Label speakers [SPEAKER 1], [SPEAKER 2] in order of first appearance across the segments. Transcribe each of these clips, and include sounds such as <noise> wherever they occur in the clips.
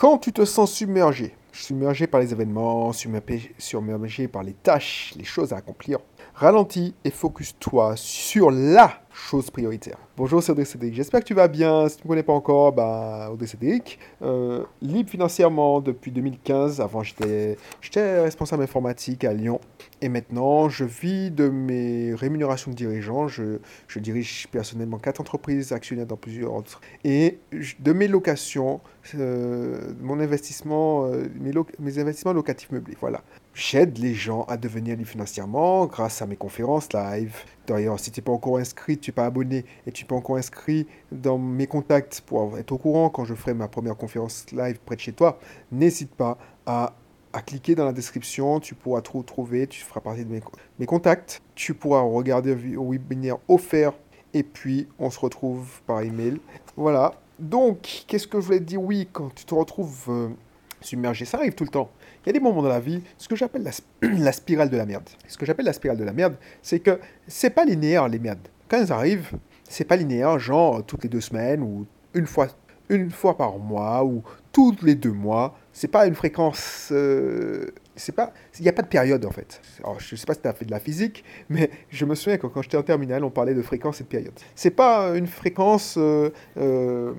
[SPEAKER 1] Quand tu te sens submergé, submergé par les événements, submergé, par les tâches, les choses à accomplir, ralentis et focus-toi sur la chose prioritaire. Bonjour, c'est Audrey Cédric. J'espère que tu vas bien. Si tu ne me connais pas encore, bah, Audrey Cédric. Euh, libre financièrement depuis 2015. Avant, j'étais responsable informatique à Lyon. Et maintenant, je vis de mes rémunérations de dirigeant. Je, je dirige personnellement quatre entreprises actionnaires dans plusieurs autres. Et de mes locations, euh, mon investissement, euh, mes, mes, investissements locatifs meublés. Voilà. J'aide les gens à devenir libres financièrement grâce à mes conférences live. D'ailleurs, si tu n'es pas encore inscrit, tu n'es pas abonné et tu n'es pas encore inscrit dans mes contacts pour être au courant quand je ferai ma première conférence live près de chez toi, n'hésite pas à cliquer dans la description, tu pourras tout trouver, tu feras partie de mes, contacts, tu pourras regarder le webinaire offert et puis on se retrouve par email. Voilà. Donc, qu'est-ce que je voulais dire? Oui, quand tu te retrouves euh, submergé, ça arrive tout le temps. Il y a des moments dans la vie, ce que j'appelle <clears throat> la, spirale de la merde. Ce que j'appelle la spirale de la merde, c'est que c'est pas linéaire les merdes. Quand elles arrivent, c'est pas linéaire, genre toutes les deux semaines ou une fois, une fois par mois ou tous les deux mois. C'est pas une fréquence. Euh, c'est pas. Il n'y a pas de période en fait. Je sais pas si tu as fait de la physique, mais je me souviens quand j'étais en terminale, on parlait de fréquence et de période. C'est pas une fréquence. Euh, euh,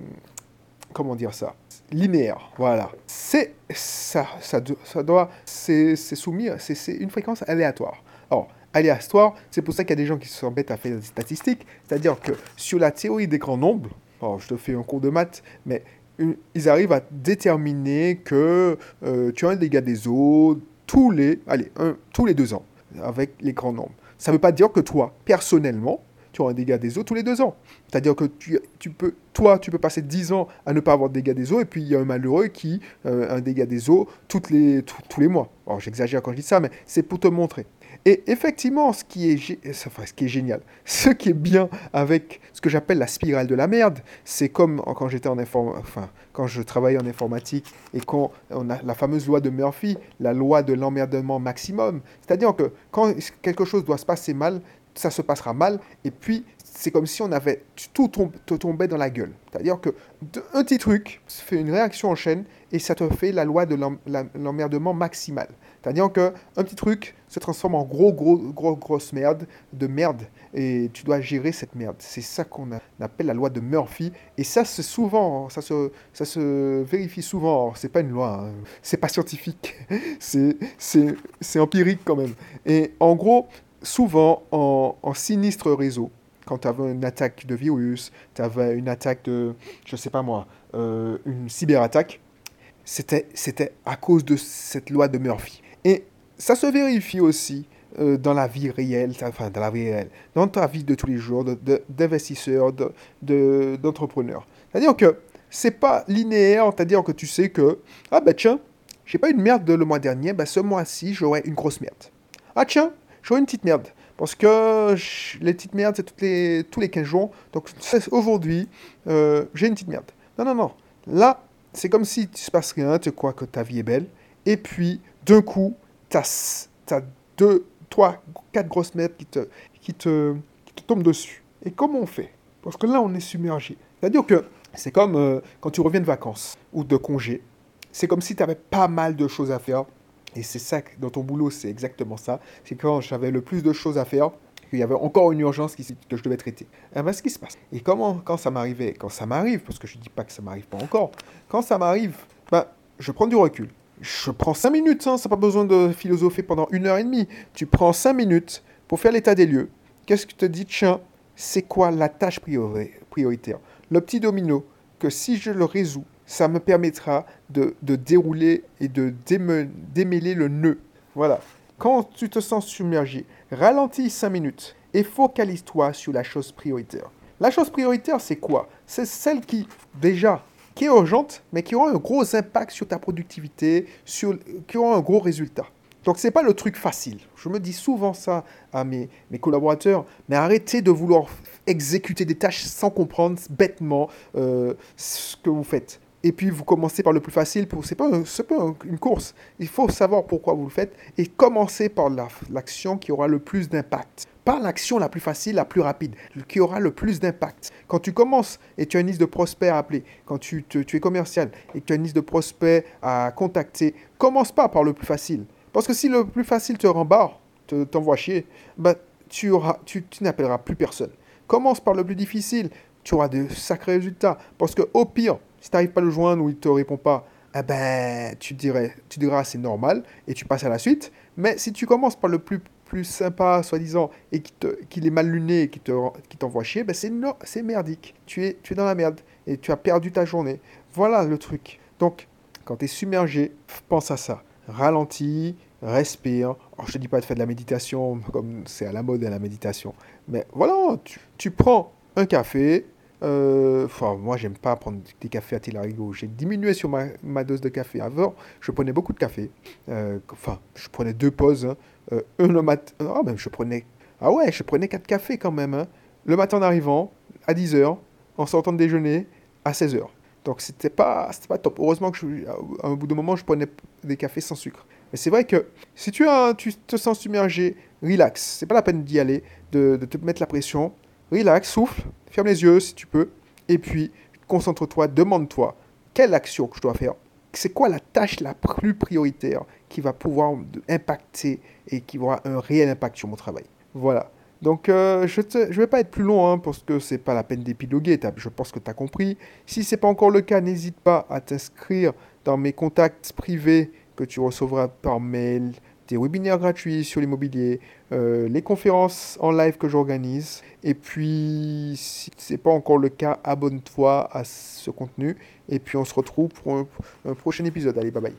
[SPEAKER 1] comment dire ça linéaire, voilà. C'est ça, ça, doit, c'est soumis, c'est une fréquence aléatoire. Alors, aléatoire, c'est pour ça qu'il y a des gens qui s'embêtent à faire des statistiques, c'est-à-dire que sur la théorie des grands nombres, je te fais un cours de maths, mais ils arrivent à déterminer que euh, tu as un dégât des eaux tous les, tous les deux ans avec les grands nombres. Ça ne veut pas dire que toi, personnellement, tu auras un dégât des eaux tous les deux ans. C'est-à-dire que tu, tu, peux, toi, tu peux passer 10 ans à ne pas avoir de dégâts des eaux, et puis il y a un malheureux qui euh, a un dégât des eaux les, tous les mois. Alors j'exagère quand je dis ça, mais c'est pour te montrer. Et effectivement, ce qui est, ce qui est génial, <laughs> ce qui est bien avec ce que j'appelle la spirale de la merde, c'est comme quand j'étais en enfin, quand je travaillais en informatique et quand on a la fameuse loi de Murphy, la loi de l'emmerdement maximum. C'est-à-dire que quand quelque chose doit se passer mal, ça se passera mal, et puis c'est comme si on avait tout te tombait dans la gueule. C'est-à-dire que un petit truc fait une réaction en chaîne et ça te fait la loi de l'emmerdement maximal. C'est-à-dire qu'un petit truc se transforme en gros, gros, gros, grosse merde, de merde, et tu dois gérer cette merde. C'est ça qu'on appelle la loi de Murphy, et ça, c'est souvent, ça se, ça se vérifie souvent. C'est pas une loi, hein. c'est pas scientifique, <laughs> c'est empirique quand même. Et en gros, souvent, en, sinistre réseau, quand tu avais une attaque de virus, tu avais une attaque de, je sais pas moi, euh, une cyberattaque, c'était à cause de cette loi de Murphy. Et ça se vérifie aussi euh, dans la vie réelle, enfin dans la vie réelle, dans ta vie de tous les jours, d'investisseur, d'entrepreneur. De, c'est-à-dire que c'est pas linéaire, c'est-à-dire que tu sais que, ah ben tiens, j'ai pas eu de merde le mois dernier, ben ce mois-ci j'aurai une grosse merde. Ah tiens, j'aurai une petite merde. Parce que les petites merdes, c'est tous les 15 jours. Donc aujourd'hui, euh, j'ai une petite merde. Non, non, non. Là, c'est comme si tu se passe rien, tu crois que ta vie est belle. Et puis, d'un coup, tu as, deux, trois, quatre grosses merdes qui te tombent dessus. Et comment on fait? Parce que là, on est submergé. C'est-à-dire que c'est comme euh, quand tu reviens de vacances ou de congé. C'est comme si tu avais pas mal de choses à faire. Et c'est ça, dans ton boulot, c'est exactement ça. C'est quand j'avais le plus de choses à faire, qu'il y avait encore une urgence que je devais traiter. Et eh ben, ce qui se passe. Et comment, quand ça m'arrivait, quand ça m'arrive, parce que je ne dis pas que ça m'arrive pas encore, quand ça m'arrive, ben, je prends du recul je prends 5 minutes, hein, ça pas besoin de philosopher pendant une heure et demie. Tu prends 5 minutes pour faire l'état des lieux. Qu'est-ce que tu te dis, tiens, c'est quoi la tâche prioritaire? Le petit domino, que si je le résous, ça me permettra de, dérouler et de démêler le nœud. Voilà. Quand tu te sens submergé, ralentis 5 minutes et focalise-toi sur la chose prioritaire. La chose prioritaire, c'est quoi? C'est celle qui, déjà, qui est urgente, mais qui aura un gros impact sur ta productivité, sur, qui aura un gros résultat. Donc ce n'est pas le truc facile. Je me dis souvent ça à mes, mes collaborateurs, mais arrêtez de vouloir exécuter des tâches sans comprendre bêtement euh, ce que vous faites. Et puis vous commencez par le plus facile. Pour... C'est pas, une course. Il faut savoir pourquoi vous le faites et commencer par l'action qui aura le plus d'impact. Pas l'action la plus facile, la plus rapide, qui aura le plus d'impact. Quand tu commences et tu as une liste de prospects à appeler, quand tu, es commercial et que tu as une liste de prospects à contacter, commence pas par le plus facile. Parce que si le plus facile te rembarre, t'envoie chier, bah, tu, tu n'appelleras plus personne. Commence par le plus difficile, tu auras de sacrés résultats. Parce que au pire, si tu n'arrives pas à le joindre ou il ne te répond pas, eh ben, tu, dirais, tu diras c'est normal et tu passes à la suite. Mais si tu commences par le plus, plus sympa, soi-disant, et qu'il est mal luné et qui t'envoie chier, ben c'est, merdique. Tu es, tu es dans la merde et tu as perdu ta journée. Voilà le truc. Donc, quand tu es submergé, pense à ça. Ralentis, respire. Alors, je te dis pas de faire de la méditation, comme c'est à la mode la méditation. Mais voilà, tu prends un café, euh, moi, j'aime pas prendre des cafés à Tilarigo. J'ai diminué sur ma, dose de café. Avant, je prenais beaucoup de café. Euh, enfin, je prenais deux pauses. Hein. Euh, un le matin. Ah, même je prenais. Ah ouais, je prenais quatre cafés quand même. Hein. Le matin en arrivant, à 10h, en sortant de déjeuner, à 16h. Donc, c'était pas, pas top. Heureusement que, je, à un bout de moment, je prenais des cafés sans sucre. Mais c'est vrai que si tu, as, tu te sens submergé, relax. C'est pas la peine d'y aller, de te mettre la pression relax, souffle, ferme les yeux si tu peux, et puis concentre-toi, demande-toi quelle action que je dois faire. C'est quoi la tâche la plus prioritaire qui va pouvoir impacter et qui aura un réel impact sur mon travail? Voilà. Donc, euh, je ne vais pas être plus long hein, parce que c'est pas la peine d'épiloguer. Je pense que tu as compris. Si ce n'est pas encore le cas, n'hésite pas à t'inscrire dans mes contacts privés que tu recevras par mail, des webinaires gratuits sur l'immobilier, euh, les conférences en live que j'organise. Et puis, si ce n'est pas encore le cas, abonne-toi à ce contenu. Et puis, on se retrouve pour un prochain épisode. Allez, bye bye.